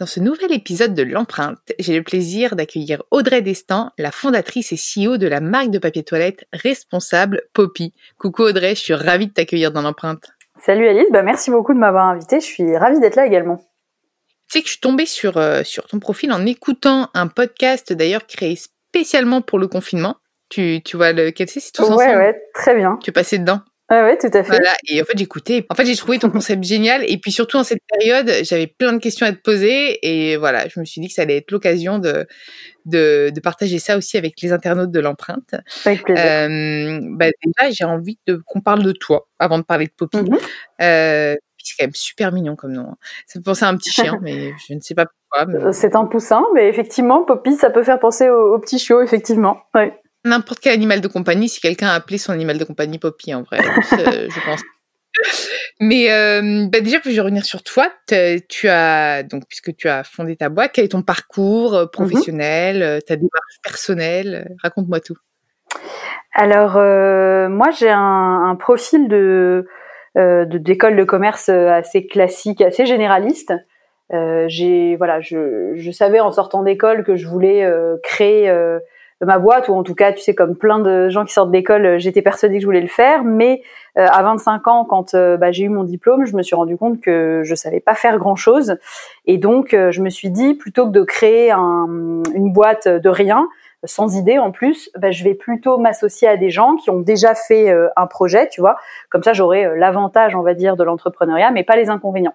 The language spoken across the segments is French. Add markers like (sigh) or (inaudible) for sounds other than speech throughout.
Dans ce nouvel épisode de l'empreinte, j'ai le plaisir d'accueillir Audrey Destin, la fondatrice et CEO de la marque de papier toilette responsable Poppy. Coucou Audrey, je suis ravie de t'accueillir dans l'empreinte. Salut Alice, bah merci beaucoup de m'avoir invitée, je suis ravie d'être là également. Tu sais que je suis tombée sur, euh, sur ton profil en écoutant un podcast d'ailleurs créé spécialement pour le confinement. Tu, tu vois lequel c'est C'est tous ouais, ensemble? Ouais, très bien. Tu es passé dedans? Ouais, ouais, tout à fait. Voilà, et en fait, j'écoutais. En fait, j'ai trouvé ton concept génial. Et puis, surtout, en cette période, j'avais plein de questions à te poser. Et voilà, je me suis dit que ça allait être l'occasion de, de, de, partager ça aussi avec les internautes de l'empreinte. Avec plaisir. Euh, bah, déjà, j'ai envie de, qu'on parle de toi avant de parler de Poppy. Mhm. euh, c'est quand même super mignon comme nom. hein. Ça me pensait à un petit chien, (laughs) mais je ne sais pas pourquoi. mais- Euh, C'est un poussin, mais effectivement, Poppy, ça peut faire penser au, au petit chiot, effectivement. Ouais. N'importe quel animal de compagnie, si quelqu'un a appelé son animal de compagnie Poppy, en vrai, (laughs) je pense. Mais euh, bah déjà, je vais revenir sur toi. Tu as donc puisque tu as fondé ta boîte, quel est ton parcours euh, professionnel, euh, ta démarche personnelle? Raconte-moi tout. Alors, euh, moi, j'ai un, un profil de euh, de- d'école de commerce assez classique, assez généraliste. J'ai voilà, je, je savais en sortant d'école que je voulais créer ma boîte, ou en tout cas, tu sais, comme plein de gens qui sortent d'école, euh, j'étais persuadée que je voulais le faire. Mais euh, à 25 ans, quand euh, bah, j'ai eu mon diplôme, je me suis rendu compte que je savais pas faire grand chose, et donc euh, je me suis dit plutôt que de créer un, une boîte de rien, sans idée en plus, bah, je vais plutôt m'associer à des gens qui ont déjà fait un projet, tu vois. Comme ça, j'aurai l'avantage, on va dire, de l'entrepreneuriat, mais pas les inconvénients.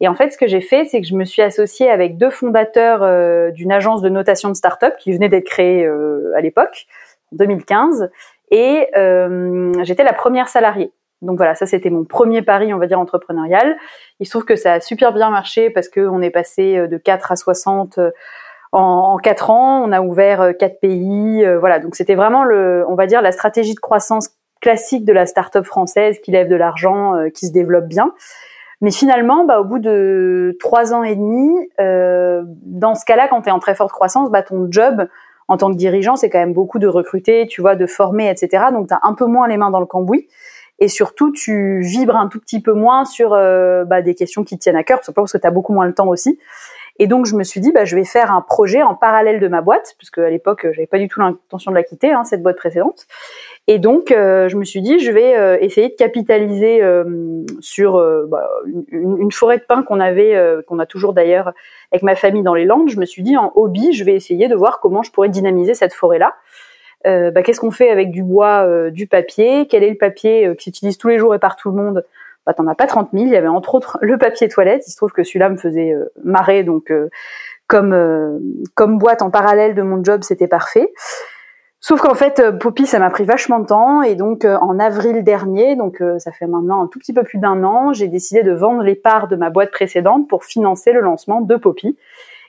Et en fait, ce que j'ai fait, c'est que je me suis associée avec deux fondateurs euh, d'une agence de notation de start-up qui venait d'être créée euh, à l'époque, en 2015, et euh, j'étais la première salariée. Donc voilà, ça c'était mon premier pari, on va dire, entrepreneurial. Il se trouve que ça a super bien marché parce qu'on est passé euh, de 4 à 60 euh, en, en 4 ans. On a ouvert euh, 4 pays. voilà, donc c'était vraiment, le, on va dire, la stratégie de croissance classique de la start-up française qui lève de l'argent, qui se développe bien. Mais finalement, bah, au bout de trois ans et demi, euh, dans ce cas-là, quand tu es en très forte croissance, bah, ton job en tant que dirigeant, c'est quand même beaucoup de recruter, tu vois, de former, etc. Donc, tu as un peu moins les mains dans le cambouis. Et surtout, tu vibres un tout petit peu moins sur euh, bah, des questions qui te tiennent à cœur, simplement parce que tu as beaucoup moins le temps aussi. Et donc, je me suis dit, bah, je vais faire un projet en parallèle de ma boîte, puisque à l'époque, j'avais pas du tout l'intention de la quitter, hein, cette boîte précédente. Et donc, euh, je me suis dit, je vais euh, essayer de capitaliser euh, sur euh, bah, une, une forêt de pins qu'on avait, euh, qu'on a toujours d'ailleurs avec ma famille dans les Landes. Je me suis dit, en hobby, je vais essayer de voir comment je pourrais dynamiser cette forêt-là. Euh, bah, Qu'est-ce qu'on fait avec du bois, du papier? Quel est le papier qui s'utilise tous les jours et par tout le monde? Bah, T'en as pas 30 000. Il y avait entre autres le papier toilette. Il se trouve que celui-là me faisait marrer, donc comme, comme boîte en parallèle de mon job, c'était parfait. Sauf qu'en fait, euh, Poppy, ça m'a pris vachement de temps. Et donc, euh, en avril dernier, donc euh, ça fait maintenant un tout petit peu plus d'un an, j'ai décidé de vendre les parts de ma boîte précédente pour financer le lancement de Poppy.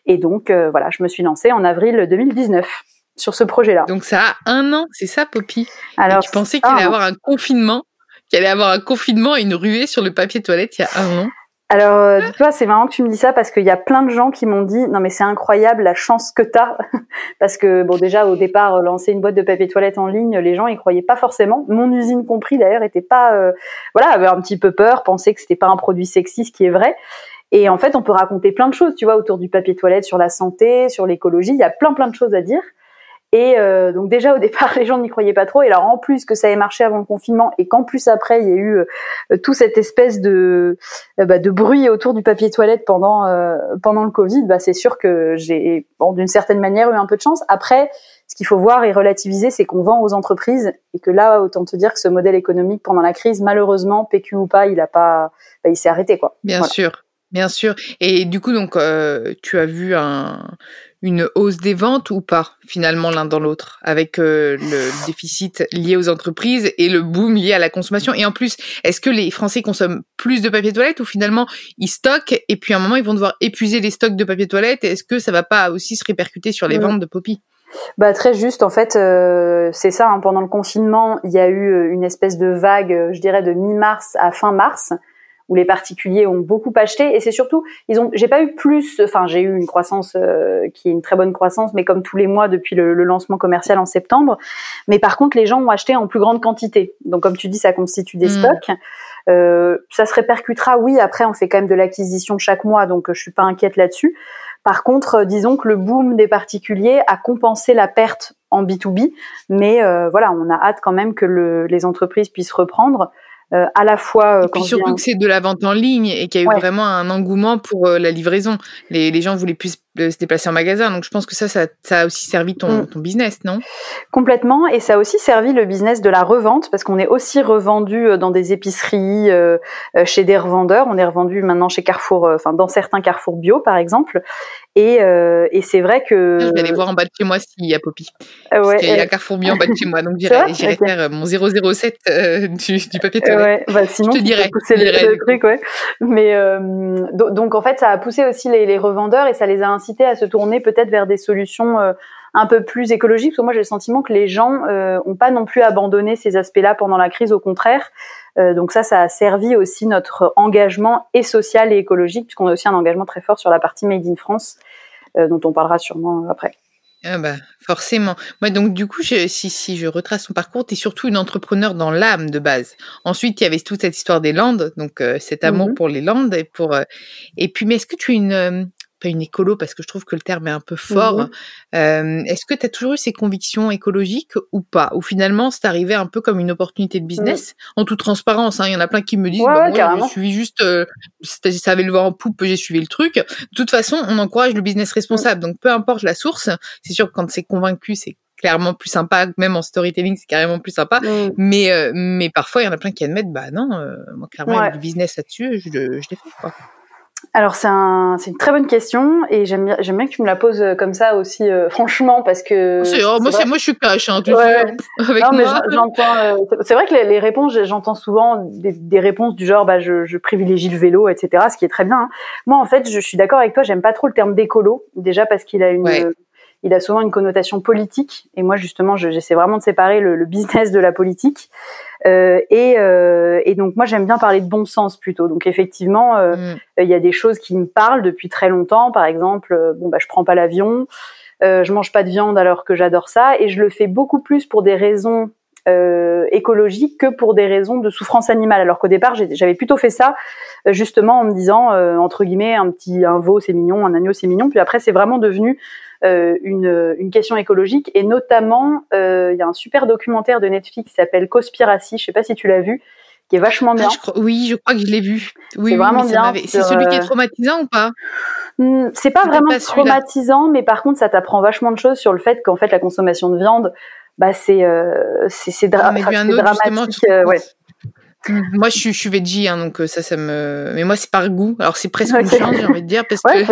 Et donc, euh, voilà, je me suis lancée en avril 2019 sur ce projet-là. Donc ça a un an, c'est ça, Poppy? Alors, Et tu pensais qu'il allait avoir un confinement, qu'il allait avoir un confinement et une ruée sur le papier toilette il y a un an? Alors, euh, dis-toi, c'est marrant que tu me dis ça parce qu'il y a plein de gens qui m'ont dit non mais c'est incroyable la chance que t'as (laughs) parce que bon déjà au départ euh, lancer une boîte de papier toilette en ligne, les gens y croyaient pas forcément. Mon usine compris d'ailleurs était pas euh, voilà avait un petit peu peur, pensait que c'était pas un produit sexy, ce qui est vrai. Et en fait, on peut raconter plein de choses, tu vois, autour du papier toilette, sur la santé, sur l'écologie. Il y a plein plein de choses à dire. Et euh, donc déjà au (laughs) départ, les gens n'y croyaient pas trop. Et alors en plus que ça ait marché avant le confinement et qu'en plus après il y a eu euh, tout cette espèce de euh, bah, de bruit autour du papier toilette pendant euh, pendant le Covid, bah, c'est sûr que j'ai bon, d'une certaine manière eu un peu de chance. Après, ce qu'il faut voir et relativiser, c'est qu'on vend aux entreprises et que là, autant te dire que ce modèle économique pendant la crise, malheureusement, PQ ou pas, il a pas, bah, il s'est arrêté quoi. Bien Voilà. sûr. Bien sûr. Et du coup, donc, euh, tu as vu un, une hausse des ventes ou pas, finalement, l'un dans l'autre, avec euh, le déficit lié aux entreprises et le boom lié à la consommation? Et en plus, est-ce que les Français consomment plus de papier toilette ou finalement ils stockent et puis à un moment ils vont devoir épuiser les stocks de papier toilette? Est-ce que ça va pas aussi se répercuter sur les ventes de Poppy? Bah très juste en fait euh, c'est ça hein. pendant le confinement il y a eu une espèce de vague je dirais de mi-mars à fin mars où les particuliers ont beaucoup acheté. Et c'est surtout ils ont j'ai pas eu plus enfin j'ai eu une croissance euh, qui est une très bonne croissance mais comme tous les mois depuis le, lancement commercial en septembre. Mais par contre les gens ont acheté en plus grande quantité. Donc comme tu dis ça constitue des mm. stocks. Euh, ça se répercutera oui après on fait quand même de l'acquisition chaque mois donc je suis pas inquiète là-dessus. Par contre euh, disons que le boom des particuliers a compensé la perte en B2B mais euh, voilà on a hâte quand même que le, les entreprises puissent reprendre euh, à la fois. Euh, et puis surtout que c'est de la vente en ligne et qu'il y a eu vraiment un engouement pour euh, la livraison. Les, les gens voulaient plus se déplacer en magasin. Donc je pense que ça, ça, ça a aussi servi ton, mm. ton, business, non? Complètement. Et ça a aussi servi le business de la revente parce qu'on est aussi revendu dans des épiceries, euh, chez des revendeurs. On est revendu maintenant chez Carrefour, enfin dans certains Carrefour bio par exemple. Et, euh, et c'est vrai que. Je vais aller voir en bas de chez moi s'il y a Poppy. Parce ouais, qu'il y a Carrefour bio en bas de chez moi. Donc (laughs) j'irai, j'irai faire mon 007 euh, du, du, papier toilette. Ouais, bah, sinon, je te dirais. Pousser le, truc, ouais. Mais euh, donc en fait, ça a poussé aussi les, les, revendeurs et ça les a incités à se tourner peut-être vers des solutions euh, un peu plus écologiques. Parce que moi, j'ai le sentiment que les gens euh, ont pas non plus abandonné ces aspects-là pendant la crise. Au contraire. Euh, donc ça, ça a servi aussi notre engagement et social et écologique, puisqu'on a aussi un engagement très fort sur la partie Made in France, euh, dont on parlera sûrement après. Ah bah, forcément. Moi, donc, du coup, je, si, si je retrace son parcours, tu es surtout une entrepreneur dans l'âme de base. Ensuite, il y avait toute cette histoire des Landes, donc euh, cet amour mhm. pour les Landes. Et, pour, et puis, mais est-ce que tu es une, pas une écolo parce que je trouve que le terme est un peu fort. Mmh euh, Est-ce que tu as toujours eu ces convictions écologiques ou pas? Ou finalement, c'est arrivé un peu comme une opportunité de business, en toute transparence. Hein. Il y en a plein qui me disent, bah, moi, je suis juste, euh, ça avait le vent en poupe, j'ai suivi le truc. De toute façon, on encourage le business responsable. Donc, peu importe la source, c'est sûr que quand c'est convaincu, c'est clairement plus sympa, même en storytelling, c'est carrément plus sympa. Mmh. Mais, euh, mais parfois, il y en a plein qui admettent, bah non, euh, moi, clairement, ouais. du business là-dessus, je, je l'ai fait, quoi. Alors c'est un, une très bonne question et j'aime bien, j'aime bien que tu me la poses euh, comme ça aussi, euh, franchement, parce que. C'est, oh, moi, c'est, moi, je suis cash, hein, tu ouais. avec non, mais j'entends. Euh, c'est vrai que les, les réponses, j'entends souvent des, des, réponses du genre, bah, je, je, privilégie le vélo, etc. Ce qui est très bien. Hein. Moi, en fait, je, suis d'accord avec toi. J'aime pas trop le terme d'écolo, déjà parce qu'il a une. Il a souvent une connotation politique et moi justement j'essaie vraiment de séparer le, le, business de la politique euh, et, euh, et, donc moi j'aime bien parler de bon sens plutôt. Donc effectivement, euh, mm. il y a des choses qui me parlent depuis très longtemps. Par exemple, bon bah je prends pas l'avion, je mange pas de viande alors que j'adore ça, et je le fais beaucoup plus pour des raisons euh, écologiques que pour des raisons de souffrance animale. Alors qu'au départ, j'avais plutôt fait ça justement en me disant euh, entre guillemets un petit un veau c'est mignon, un agneau c'est mignon. Puis après, c'est vraiment devenu euh, une, une, question écologique et notamment euh, il y a un super documentaire de Netflix qui s'appelle Cospiracy, je sais pas si tu l'as vu, qui est vachement bien. Ah, oui, je crois que je l'ai vu. Oui, c'est vraiment bien. C'est celui qui est euh, traumatisant ou pas? Hmm, c'est pas vraiment traumatisant, mais par contre, ça t'apprend vachement de choses sur le fait qu'en fait, la consommation de viande, bah c'est euh, c'est dra dramatique. ouais. Moi, je suis, je suis veggie, hein, donc euh, ça, ça me. Mais moi, c'est par goût. Alors, c'est presque une chance, j'ai envie de dire, parce que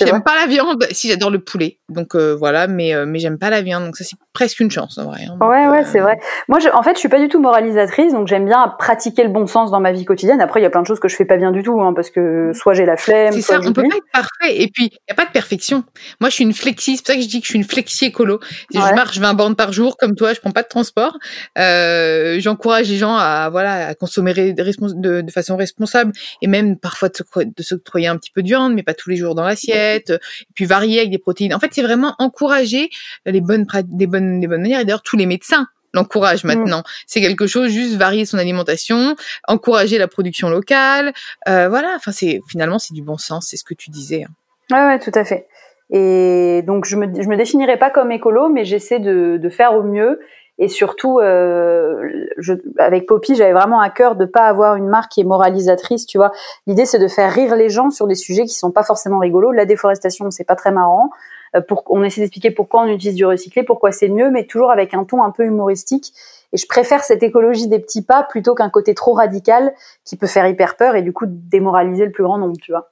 j'aime pas la viande. Si, j'adore le poulet, donc euh, voilà, mais euh, mais j'aime pas la viande, donc ça, c'est presque une chance en vrai. Hein, ouais, ouais, c'est vrai. Moi, je, en fait, je suis pas du tout moralisatrice, donc j'aime bien pratiquer le bon sens dans ma vie quotidienne. Après, il y a plein de choses que je fais pas bien du tout, hein, parce que soit j'ai la flemme. C'est ça, on peut pas être parfait. Et puis, il y a pas de perfection. Moi, je suis une flexi. C'est pour ça que je dis que je suis une flexi écolo. Je marche 20 bornes par jour, comme toi. Je prends pas de transport. J'encourage les gens à voilà à consommer de, de, façon responsable et même parfois de s'octroyer un petit peu de viande, mais pas tous les jours dans l'assiette, et puis varier avec des protéines. En fait, c'est vraiment encourager les bonnes, des bonnes, des bonnes manières. Et d'ailleurs, tous les médecins l'encouragent mm. maintenant. C'est quelque chose, juste varier son alimentation, encourager la production locale. Euh, voilà, enfin, c'est finalement, c'est du bon sens, c'est ce que tu disais. Hein. Ouais, ouais, tout à fait. Et donc, je me, je me définirais pas comme écolo, mais j'essaie de, de faire au mieux et surtout, euh, je, avec Poppy, j'avais vraiment à cœur de pas avoir une marque qui est moralisatrice. Tu vois, l'idée c'est de faire rire les gens sur des sujets qui sont pas forcément rigolos. La déforestation, c'est pas très marrant. Euh, pour, on essaie d'expliquer pourquoi on utilise du recyclé, pourquoi c'est mieux, mais toujours avec un ton un peu humoristique. Et je préfère cette écologie des petits pas plutôt qu'un côté trop radical qui peut faire hyper peur et du coup démoraliser le plus grand nombre. Tu vois.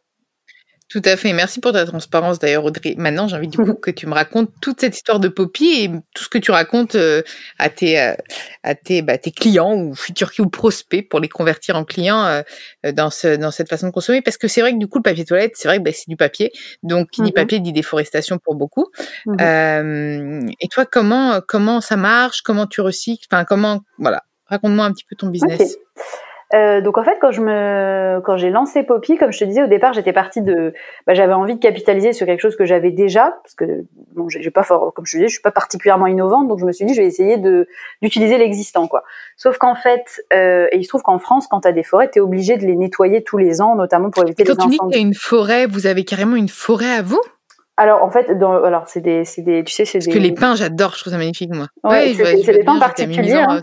Tout à fait. Merci pour ta transparence d'ailleurs, Audrey. Maintenant, j'ai envie du (laughs) coup que tu me racontes toute cette histoire de Poppy et tout ce que tu racontes euh, à tes euh, à tes bah, tes clients ou futurs ou prospects pour les convertir en clients euh, dans ce dans cette façon de consommer. Parce que c'est vrai que du coup, le papier toilette, c'est vrai que bah, c'est du papier. Donc, qui dit mhm. papier dit déforestation pour beaucoup. Mhm. et toi, comment comment ça marche? Comment tu recycles? Enfin, comment voilà. Raconte-moi un petit peu ton business. Euh, donc en fait, quand je me, quand j'ai lancé Poppy, comme je te disais au départ, j'étais partie de, bah, j'avais envie de capitaliser sur quelque chose que j'avais déjà, parce que bon, j'ai pas fort, comme je te disais, je suis pas particulièrement innovante, donc je me suis dit, je vais essayer de d'utiliser l'existant, quoi. Sauf qu'en fait, euh, et il se trouve qu'en France, quand tu as des forêts, tu es obligé de les nettoyer tous les ans, notamment pour éviter les incendies. Quand tu dis qu'il y a une forêt, vous avez carrément une forêt à vous? Alors en fait, dans, alors c'est des, c'est des, tu sais, c'est des. Parce que les pins, j'adore, je trouve ça magnifique moi. Ouais, c'est des pins particuliers. Hein.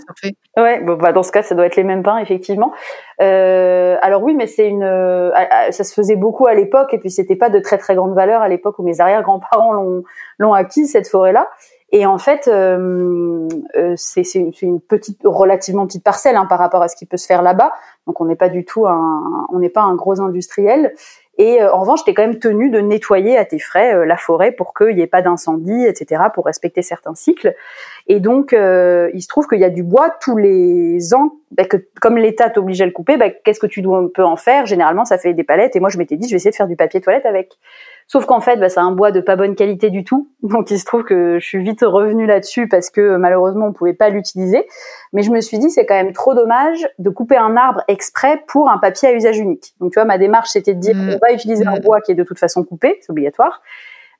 Ouais, bon, bah dans ce cas, ça doit être les mêmes pins effectivement. Euh, alors oui, mais c'est une, euh, ça se faisait beaucoup à l'époque et puis c'était pas de très très grande valeur à l'époque où mes arrière-grands-parents l'ont l'ont acquis cette forêt-là. Et en fait, euh, euh c'est une petite, relativement petite parcelle hein, par rapport à ce qui peut se faire là-bas. Donc on n'est pas du tout un, on n'est pas un gros industriel. Et euh, en revanche, tu es quand même tenu de nettoyer à tes frais euh, la forêt pour qu'il n'y ait pas d'incendie, etc., pour respecter certains cycles. Et donc, euh, il se trouve qu'il y a du bois tous les ans, bah, que comme l'État t'oblige à le couper, bah, qu'est-ce que tu dois, peux en faire? Généralement, ça fait des palettes. Et moi, je m'étais dit, je vais essayer de faire du papier toilette avec. Sauf qu'en fait, bah, c'est un bois de pas bonne qualité du tout. (laughs) Donc il se trouve que je suis vite revenue là-dessus parce que malheureusement on pouvait pas l'utiliser. Mais je me suis dit c'est quand même trop dommage de couper un arbre exprès pour un papier à usage unique. Donc tu vois, ma démarche c'était de dire mmh. on va utiliser un mmh. bois qui est de toute façon coupé, c'est obligatoire.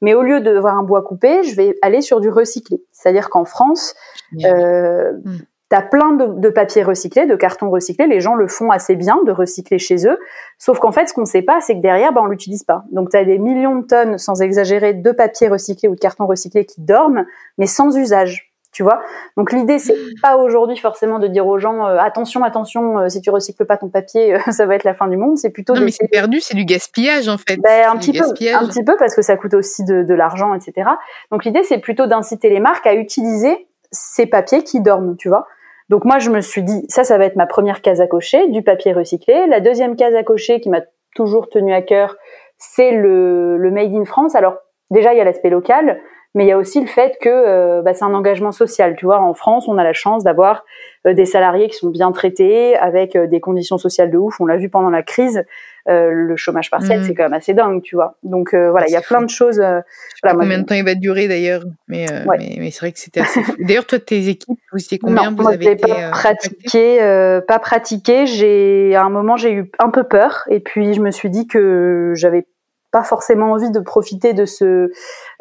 Mais au lieu de voir un bois coupé, je vais aller sur du recyclé. C'est-à-dire qu'en France, euh, mmh. T'as plein de, de papier recyclé, de carton recyclé. Les gens le font assez bien de recycler chez eux. Sauf qu'en fait, ce qu'on ne sait pas, c'est que derrière, ben, on l'utilise pas. Donc, tu as des millions de tonnes, sans exagérer, de papier recyclé ou de carton recyclé qui dorment, mais sans usage. Tu vois Donc, l'idée, c'est pas aujourd'hui forcément de dire aux gens euh, attention, attention, euh, si tu recycles pas ton papier, euh, (laughs) ça va être la fin du monde. C'est plutôt non, mais c'est perdu, c'est du gaspillage en fait. Ben, un petit peu, un petit peu parce que ça coûte aussi de, de l'argent, etc. Donc, l'idée, c'est plutôt d'inciter les marques à utiliser ces papiers qui dorment, tu vois. Donc moi, je me suis dit, ça, ça va être ma première case à cocher, du papier recyclé. La deuxième case à cocher qui m'a toujours tenu à cœur, c'est le, le Made in France. Alors déjà, il y a l'aspect local, mais il y a aussi le fait que euh, bah, c'est un engagement social. Tu vois, en France, on a la chance d'avoir euh, des salariés qui sont bien traités, avec euh, des conditions sociales de ouf. On l'a vu pendant la crise. le chômage partiel, mm. c'est quand même assez dingue, tu vois. Donc voilà, il y a plein de choses. Voilà, combien de temps il va durer d'ailleurs, mais, mais, c'est vrai que c'était assez. D'ailleurs, toi, tes équipes, vous étiez combien? Vous avez été, pas pratiqué, pas pratiqué. J'ai à un moment, j'ai eu un peu peur, et puis je me suis dit que j'avais pas forcément envie de profiter de ce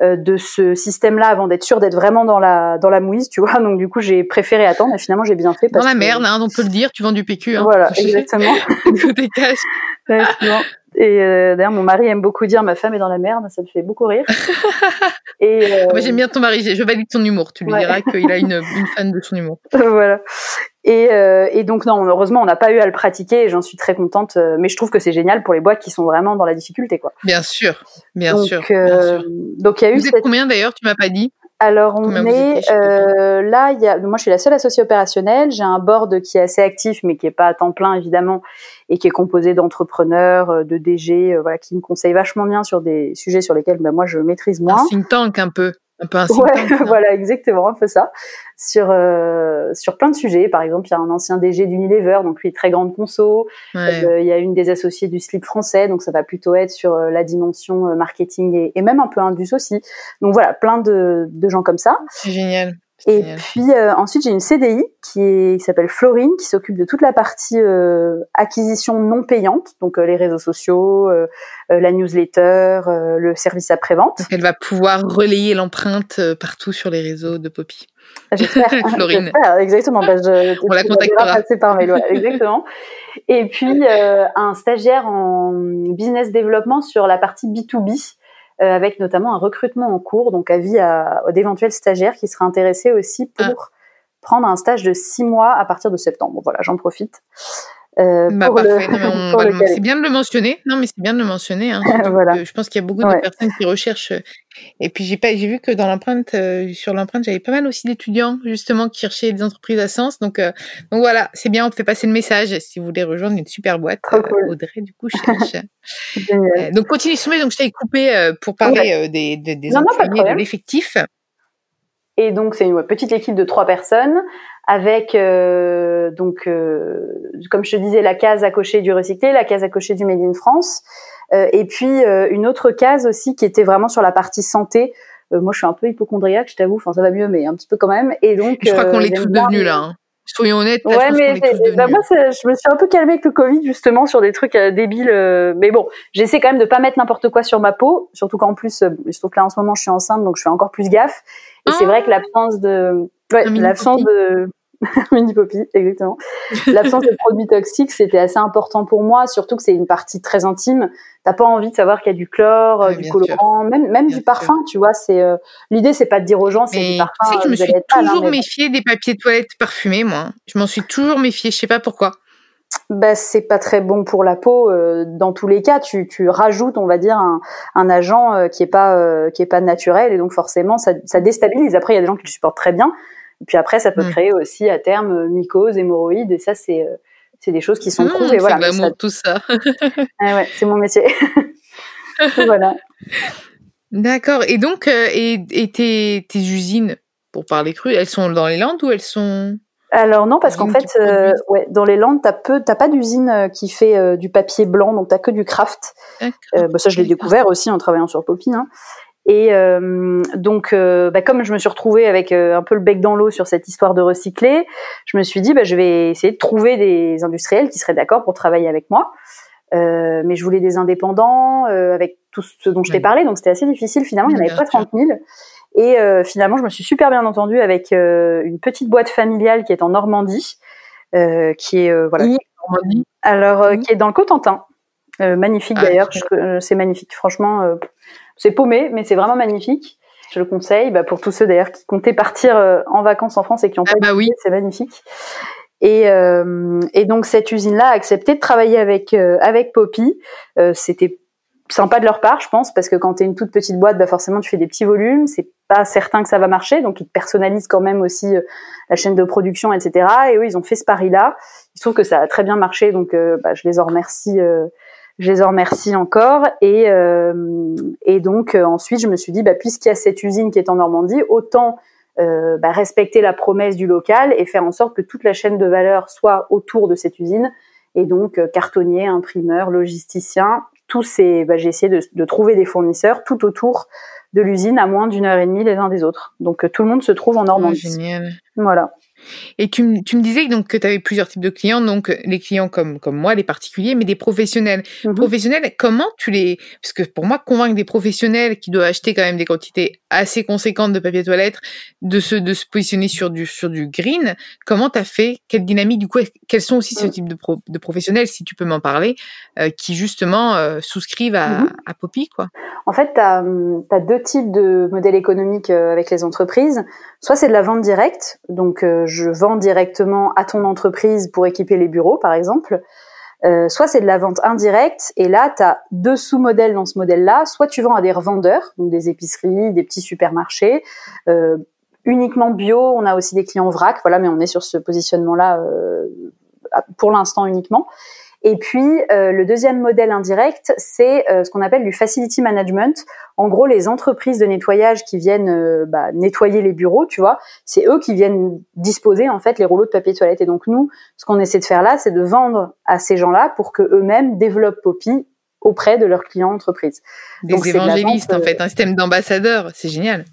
euh, de ce système-là avant d'être sûr d'être vraiment dans la dans la mouise, tu vois. Donc du coup, j'ai préféré attendre et finalement j'ai bien fait. Parce dans la merde, hein, on peut le dire. Tu vends du PQ. Hein, voilà, exactement. (laughs) Et euh, d'ailleurs, mon mari aime beaucoup dire ma femme est dans la merde, ça me fait beaucoup rire. (laughs) et euh... Moi, j'aime bien ton mari, je valide ton humour. Tu lui diras qu'il a une, une fan de son humour. (laughs) voilà. Et, euh, et, donc non, heureusement, on n'a pas eu à le pratiquer et j'en suis très contente. Mais je trouve que c'est génial pour les boîtes qui sont vraiment dans la difficulté, quoi. Bien sûr, bien donc, sûr. Donc il y a eu. Vous êtes combien d'ailleurs? Tu m'as pas dit. Alors on est euh, là, il y a, moi je suis la seule associée opérationnelle. J'ai un board qui est assez actif, mais qui est pas à temps plein évidemment, et qui est composé d'entrepreneurs, de DG, voilà, qui me conseillent vachement bien sur des sujets sur lesquels ben, moi je maîtrise moins. Un think tank un peu. Un peu un ouais, (laughs) voilà, exactement, un peu ça. Sur euh, sur plein de sujets. Par exemple, il y a un ancien DG d'Unilever, donc lui très grande conso. Euh, il y a une des associées du slip français, donc ça va plutôt être sur euh, la dimension marketing et, et, même un peu indus aussi. Donc voilà, plein de, de gens comme ça. C'est génial. Et puis euh, ensuite j'ai une CDI qui, s'appelle Florine qui s'occupe de toute la partie euh, acquisition non payante, donc euh, les réseaux sociaux, la newsletter, le service après vente. Donc elle va pouvoir relayer l'empreinte partout sur les réseaux de Poppy. Ah, j'espère, (laughs) (laughs) Florine. exactement. Bah, je, On la contactera. par mail, exactement. Et puis un stagiaire en business développement sur la partie B2B euh, avec notamment un recrutement en cours, donc avis à, d'éventuels stagiaires qui seraient intéressés aussi pour ah. prendre un stage de six mois à partir de septembre. Voilà, j'en profite. Euh, bah, parfait. (laughs) c'est bien de le mentionner. Non, mais c'est bien de le mentionner. Hein, (laughs) voilà. Je pense qu'il y a beaucoup de personnes qui recherchent. Euh, et puis j'ai pas, j'ai vu que dans l'empreinte, euh, sur l'empreinte, j'avais pas mal aussi d'étudiants justement qui cherchaient des entreprises à sens. Donc, donc voilà, c'est bien. On fait passer le message. Si vous voulez rejoindre une super boîte, Audrey du coup (laughs) cherche. donc continue. Donc je t'ai coupé pour parler des, des, des employés, de l'effectif. Et donc c'est une petite équipe de trois personnes avec euh, donc euh, comme je te disais la case à cocher du recyclé, la case à cocher du Made in France, euh, et puis une autre case aussi qui était vraiment sur la partie santé. moi, je suis un peu hypochondriaque, je t'avoue. Enfin, ça va mieux, mais un petit peu quand même. Et donc, je crois qu'on l'est toutes devenues là. Hein. Soyons honnêtes. Ouais, mais bah, moi, je me suis un peu calmée avec le Covid justement sur des trucs débiles. mais bon, j'essaie quand même de pas mettre n'importe quoi sur ma peau, surtout qu'en plus, je trouve que là en ce moment, je suis enceinte, donc je fais encore plus gaffe. Et c'est vrai que ah. l'absence de, ouais, l'absence de, (laughs) mini poppy, exactement. L'absence de produits toxiques, c'était assez important pour moi, surtout que c'est une partie très intime. T'as pas envie de savoir qu'il y a du chlore, euh, du colorant, même même du parfum, tu vois. C'est euh, l'idée, c'est pas de dire aux gens c'est du parfum. Tu sais que je me suis toujours hein, méfiée des papiers de toilette parfumés, moi. Je m'en suis toujours méfiée. Je sais pas pourquoi. Bah, c'est pas très bon pour la peau. Euh, dans tous les cas, tu, tu rajoutes, on va dire, un, un agent qui est pas qui est pas naturel et donc forcément ça, ça déstabilise. Après, il y a des gens qui le supportent très bien. Puis après, ça peut mm. créer aussi à terme euh, mycose, hémorroïdes, et ça, c'est euh, c'est des choses qui sont mm, prouvées. voilà, ça... tout ça. (laughs) ah ouais, c'est mon métier. (laughs) voilà. D'accord. Et donc, euh, et, et tes, tes, usines, pour parler cru, elles sont dans les Landes ou elles sont alors non, parce qu'en fait, ouais, dans les Landes, t'as peu, t'as pas d'usine qui fait du papier blanc, donc t'as que du craft. Euh, bah ça, je l'ai découvert aussi en travaillant sur Poppy. Hein. Et euh, donc, euh, bah, comme je me suis retrouvée avec euh, un peu le bec dans l'eau sur cette histoire de recycler, je me suis dit, bah, je vais essayer de trouver des industriels qui seraient d'accord pour travailler avec moi. mais je voulais des indépendants avec tout ce dont je t'ai parlé, donc c'était assez difficile. Finalement, il n'y en avait pas 30 000. Et finalement, je me suis super bien entendue avec une petite boîte familiale qui est en Normandie, qui est voilà. Alors, qui? est dans le Cotentin. magnifique ah, d'ailleurs, c'est magnifique. Franchement, c'est paumé, mais c'est vraiment magnifique. Je le conseille bah, pour tous ceux d'ailleurs qui comptaient partir euh, en vacances en France et qui ont ah pas bah oui. c'est magnifique. Et, euh, et, donc cette usine-là a accepté de travailler avec euh, avec Poppy. C'était sympa de leur part, je pense, parce que quand tu es une toute petite boîte, bah forcément tu fais des petits volumes, c'est pas certain que ça va marcher, donc ils te personnalisent quand même aussi la chaîne de production, etc. Et eux, ils ont fait ce pari-là. Il se trouve que ça a très bien marché, donc bah, je les en remercie je les en remercie encore. Et, euh, et donc euh, ensuite, je me suis dit, bah, puisqu'il y a cette usine qui est en Normandie, autant euh, bah, respecter la promesse du local et faire en sorte que toute la chaîne de valeur soit autour de cette usine. Et donc euh, cartonnier, imprimeur, logisticien, tous ces, bah, j'ai essayé de, de, trouver des fournisseurs tout autour de l'usine à moins d'une heure et demie les uns des autres. Donc tout le monde se trouve en Normandie. Oh, génial. Voilà. Et tu, tu me disais donc que tu avais plusieurs types de clients, donc les clients comme, comme moi, les particuliers, mais des professionnels. Mhm. Professionnels, comment tu les... Parce que pour moi, convaincre des professionnels qui doivent acheter quand même des quantités assez conséquentes de papier toilette, de se, de se positionner sur du, sur du green, comment tu as fait? Quelle dynamique, du coup, quels sont aussi ce mm. type de, de professionnels, si tu peux m'en parler, euh, qui justement euh, souscrivent à, mhm. à Poppy, quoi? En fait, tu as, as, deux types de modèles économiques euh, avec les entreprises. Soit c'est de la vente directe, donc je vends directement à ton entreprise pour équiper les bureaux, par exemple. Euh, soit c'est de la vente indirecte, et là, tu as deux sous-modèles dans ce modèle-là. Soit tu vends à des revendeurs, donc des épiceries, des petits supermarchés, euh, uniquement bio. On a aussi des clients vrac, voilà, mais on est sur ce positionnement-là euh, pour l'instant uniquement. Et puis euh, le deuxième modèle indirect, c'est euh, ce qu'on appelle du facility management. En gros, les entreprises de nettoyage qui viennent euh, bah, nettoyer les bureaux, tu vois, c'est eux qui viennent disposer en fait les rouleaux de papier toilette. Et donc nous, ce qu'on essaie de faire là, c'est de vendre à ces gens-là pour que eux-mêmes développent Poppy auprès de leurs clients entreprises. Des donc, évangélistes en fait, un système d'ambassadeurs, c'est génial.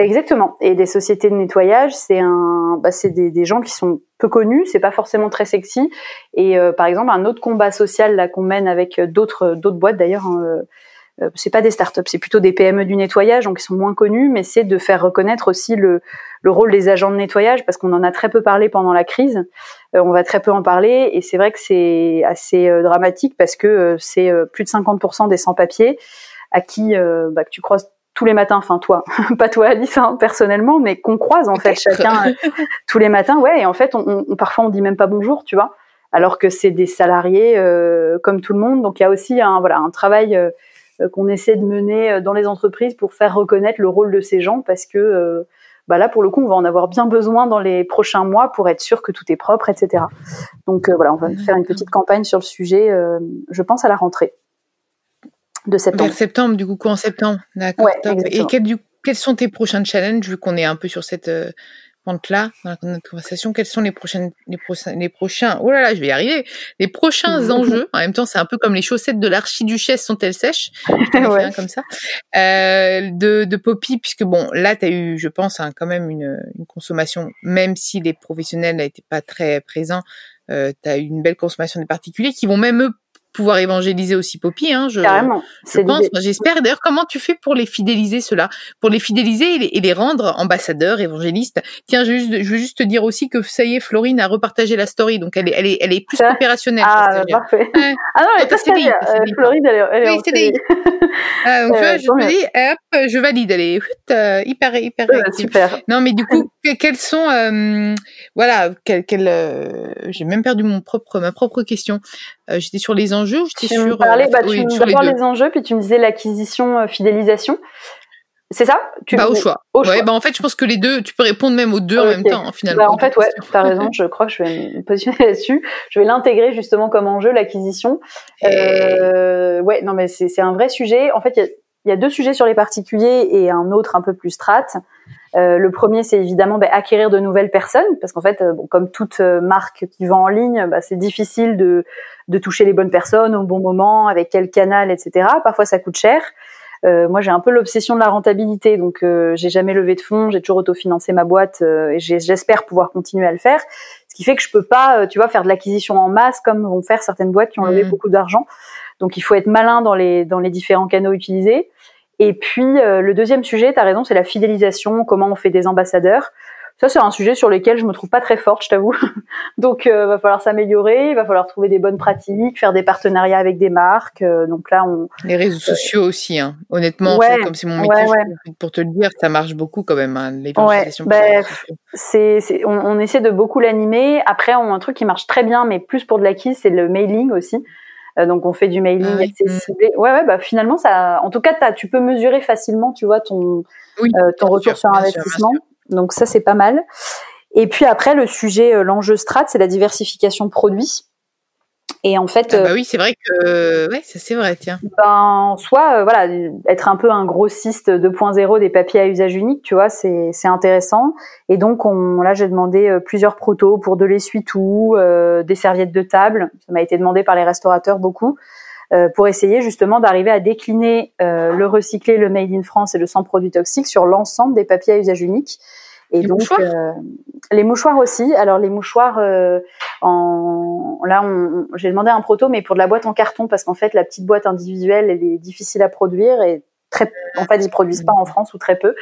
Exactement. Et des sociétés de nettoyage, c'est un, bah, c'est des, des, gens qui sont peu connus, c'est pas forcément très sexy. Et euh, par exemple, un autre combat social là qu'on mène avec euh, d'autres d'autres boîtes d'ailleurs, hein, euh, c'est pas des startups, c'est plutôt des PME du nettoyage, donc ils sont moins connus, mais c'est de faire reconnaître aussi le, le rôle des agents de nettoyage parce qu'on en a très peu parlé pendant la crise. on va très peu en parler et c'est vrai que c'est assez dramatique parce que c'est plus de 50% des sans-papiers à qui bah, que tu croises tous les matins, enfin toi, (laughs) pas toi Alice hein, personnellement, mais qu'on croise en fait chacun euh, (laughs) tous les matins, ouais. Et en fait, on, parfois on dit même pas bonjour, tu vois. alors que c'est des salariés comme tout le monde. Donc il y a aussi un voilà un travail qu'on essaie de mener dans les entreprises pour faire reconnaître le rôle de ces gens parce que bah là pour le coup on va en avoir bien besoin dans les prochains mois pour être sûr que tout est propre, etc. Donc voilà, on va faire une petite campagne sur le sujet. je pense à la rentrée de septembre. Vers septembre, du coup, quoi en septembre D'accord. et quels sont tes prochains challenges, vu qu'on est un peu sur cette euh, pente-là dans notre conversation? Quels sont les, prochaines, les, prochains, les prochains Oh là là, je vais y arriver Les prochains (laughs) enjeux, en même temps, c'est un peu comme les chaussettes de l'archiduchesse sont-elles sèches? (laughs) Ouais. comme ça. Euh, de, de Poppy, puisque bon, là, tu as eu, je pense, hein, quand même une, une, consommation, même si les professionnels n'étaient pas très présents, euh, tu as eu une belle consommation des particuliers qui vont même eux pouvoir évangéliser aussi Poppy. Hein, je, Carrément. Je pense, j'espère. D'ailleurs, comment tu fais pour les fidéliser ceux-là? Pour les fidéliser et les, rendre ambassadeurs, évangélistes? Tiens, je, veux juste te dire aussi que ça y est, Florine a repartagé la story, donc elle est, elle est, elle est plus opérationnelle. Ah, parfait. Ah non, elle est CDI. Euh, Florine, elle est, elle est oui, CDI. (laughs) ah, donc, euh, je me dis, hop, je valide. Elle est euh, hyper, hyper Super. Non, mais du coup, (laughs) quels sont, voilà, quel, quel j'ai même perdu mon propre, ma propre question. J'étais sur les enjeux, j'étais sur. Parlais, bah, oui, tu me les, les enjeux, puis tu me disais l'acquisition, fidélisation. C'est ça? Tu... Bah au choix. Au ouais, bah en fait, je pense que les deux, tu peux répondre même aux deux en même temps, finalement. Bah, en fait, ouais, tu as raison. Je crois que je vais me positionner (laughs) là-dessus. Je vais l'intégrer justement comme enjeu l'acquisition. Euh, ouais, non mais c'est un vrai sujet. En fait, il y, y a, deux sujets sur les particuliers et un autre un peu plus strat. Euh, le premier, c'est évidemment bah, acquérir de nouvelles personnes, parce qu'en fait, euh, bon, comme toute euh, marque qui vend en ligne, bah, c'est difficile de, de toucher les bonnes personnes au bon moment, avec quel canal, etc. Parfois, ça coûte cher. Euh, moi, j'ai un peu l'obsession de la rentabilité, donc euh, j'ai jamais levé de fonds, j'ai toujours autofinancé ma boîte euh, et j'espère pouvoir continuer à le faire. Ce qui fait que je peux pas, tu vois, faire de l'acquisition en masse comme vont faire certaines boîtes qui ont levé mmh. beaucoup d'argent. Donc, il faut être malin dans les dans les différents canaux utilisés. Et puis, le deuxième sujet, tu as raison, c'est la fidélisation, comment on fait des ambassadeurs. Ça, c'est un sujet sur lequel je me trouve pas très forte, je t'avoue. (laughs) donc, euh, va falloir s'améliorer, il va falloir trouver des bonnes pratiques, faire des partenariats avec des marques. Euh, donc là, on les réseaux sociaux aussi. Hein. Honnêtement, ouais, comme c'est mon métier, pour te le dire, ça marche beaucoup quand même. Hein. Ouais, bah, c'est, on, on, essaie de beaucoup l'animer. Après, on a un truc qui marche très bien, mais plus pour de l'acquis, c'est le mailing aussi. Euh, donc on fait du mailing ah accessible. Ouais, ouais, bah finalement ça. En tout cas, tu peux mesurer facilement, tu vois, ton euh, ton retour sur investissement. Donc ça, c'est pas mal. Et puis après, le sujet, euh, l'enjeu strat, c'est la diversification de produits. Et en fait, ah bah euh, oui, c'est vrai que ouais, ça c'est vrai, tiens. Ben soit euh, voilà, être un peu un grossiste 2.0 des papiers à usage unique, tu vois, c'est c'est intéressant. Et donc on là, j'ai demandé plusieurs protos pour de l'essuie-tout, des serviettes de table. Ça m'a été demandé par les restaurateurs beaucoup. pour essayer justement d'arriver à décliner le recyclé, le made in France et le sans produits toxiques sur l'ensemble des papiers à usage unique. Et les donc mouchoirs? euh, les mouchoirs aussi. Alors les mouchoirs, euh, en là, on, j'ai demandé un proto, mais pour de la boîte en carton parce qu'en fait la petite boîte individuelle elle est difficile à produire et très, en fait ils produisent pas en France ou très peu.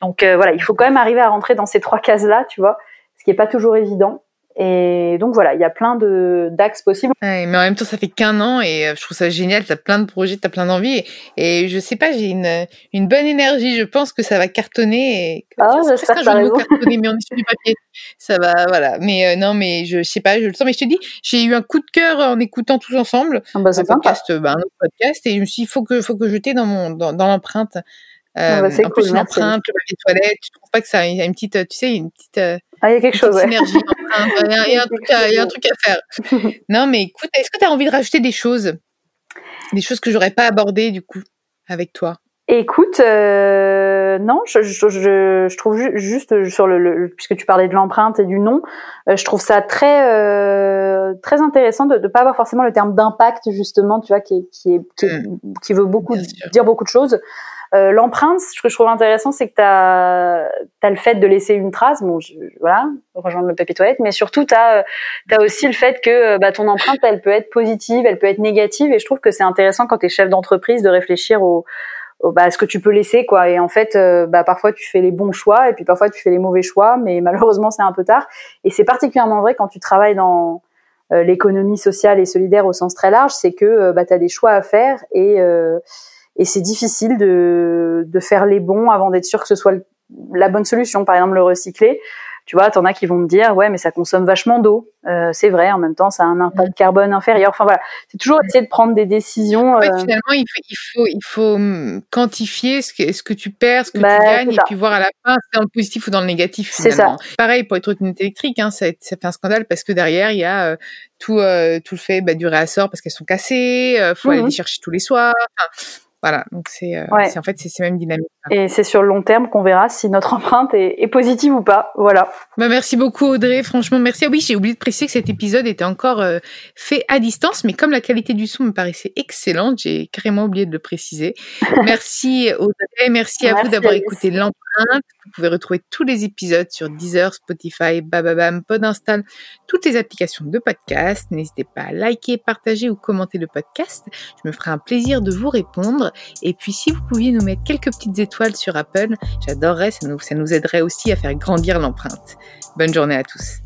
Donc euh, voilà, il faut quand même arriver à rentrer dans ces trois cases là, tu vois, ce qui est pas toujours évident. Et donc voilà, il y a plein de d'axes possibles. mais en même temps, ça fait qu'un an et euh, je trouve ça génial. T'as plein de projets, t'as plein d'envies et, je sais pas, j'ai une une bonne énergie. Je pense que ça va cartonner. Et... Ah, j'espère que raison. cartonner, mais on est sur du papier. Ça va, voilà. Mais euh, non, mais je, sais pas, je le sens. Mais je te dis, j'ai eu un coup de cœur en écoutant tous ensemble ah bah, un podcast, bah, un autre podcast, et je me suis dit, faut que faut que je dans mon dans, dans l'empreinte. Ah bah, euh, en plus, l'empreinte, le papier toilette, tu trouves pas que ça a une petite, tu sais, une petite ah, il y a quelque chose, ouais. Synergie, il, y a, un (laughs) truc à, il y a un truc à faire. (laughs) non, mais écoute, est-ce que tu as envie de rajouter des choses? Des choses que j'aurais pas abordées, du coup, avec toi? Écoute, euh, non, je, je, je, je, trouve juste sur le, le, puisque tu parlais de l'empreinte et du nom, euh, je trouve ça très euh, très intéressant de ne pas avoir forcément le terme d'impact justement, tu vois, qui est, qui, est, qui, mmh. qui veut beaucoup dire beaucoup de choses. Euh, l'empreinte, ce que je trouve intéressant, c'est que tu as, le fait de laisser une trace, bon, je, voilà, rejoindre le papier toilette, mais surtout, tu as, as, aussi le fait que bah, ton empreinte, elle peut être positive, elle peut être négative, et je trouve que c'est intéressant quand tu es chef d'entreprise de réfléchir au, bah, à ce que tu peux laisser, quoi. Et en fait, euh, bah, parfois, tu fais les bons choix, et puis parfois, tu fais les mauvais choix, mais malheureusement, c'est un peu tard. Et c'est particulièrement vrai quand tu travailles dans euh, l'économie sociale et solidaire au sens très large, c'est que bah, tu as des choix à faire, et et c'est difficile de, de faire les bons avant d'être sûr que ce soit la bonne solution. Par exemple, le recycler, tu vois, t'en as qui vont me dire, ouais, mais ça consomme vachement d'eau. Euh, c'est vrai, en même temps, ça a un impact carbone inférieur. Enfin voilà, c'est toujours essayer de prendre des décisions. En fait, finalement, il faut, il faut, il faut hum, quantifier ce que, ce que tu perds, ce que bah, tu gagnes, et puis voir à la fin si c'est dans le positif ou dans le négatif. C'est ça. Pareil pour les trottinettes électriques, hein, ça, ça fait un scandale parce que derrière, il y a tout, tout le fait bah, du réassort parce qu'elles sont cassées, faut aller mmh les chercher tous les soirs. Voilà, donc c'est euh, en fait c'est même dynamique. Et c'est sur le long terme qu'on verra si notre empreinte est, est, positive ou pas. Voilà. Bah merci beaucoup Audrey, franchement merci. Ah oui, j'ai oublié de préciser que cet épisode était encore euh, fait à distance, mais comme la qualité du son me paraissait excellente, j'ai carrément oublié de le préciser. (laughs) merci Audrey, merci à vous d'avoir écouté l'empreinte. Vous pouvez retrouver tous les épisodes sur Deezer, Spotify, Bababam, Podinstall, toutes les applications de podcast. N'hésitez pas à liker, partager ou commenter le podcast. Je me ferai un plaisir de vous répondre. Et puis si vous pouviez nous mettre quelques petites sur Apple, j'adorerais, ça nous aiderait aussi à faire grandir l'empreinte. Bonne journée à tous.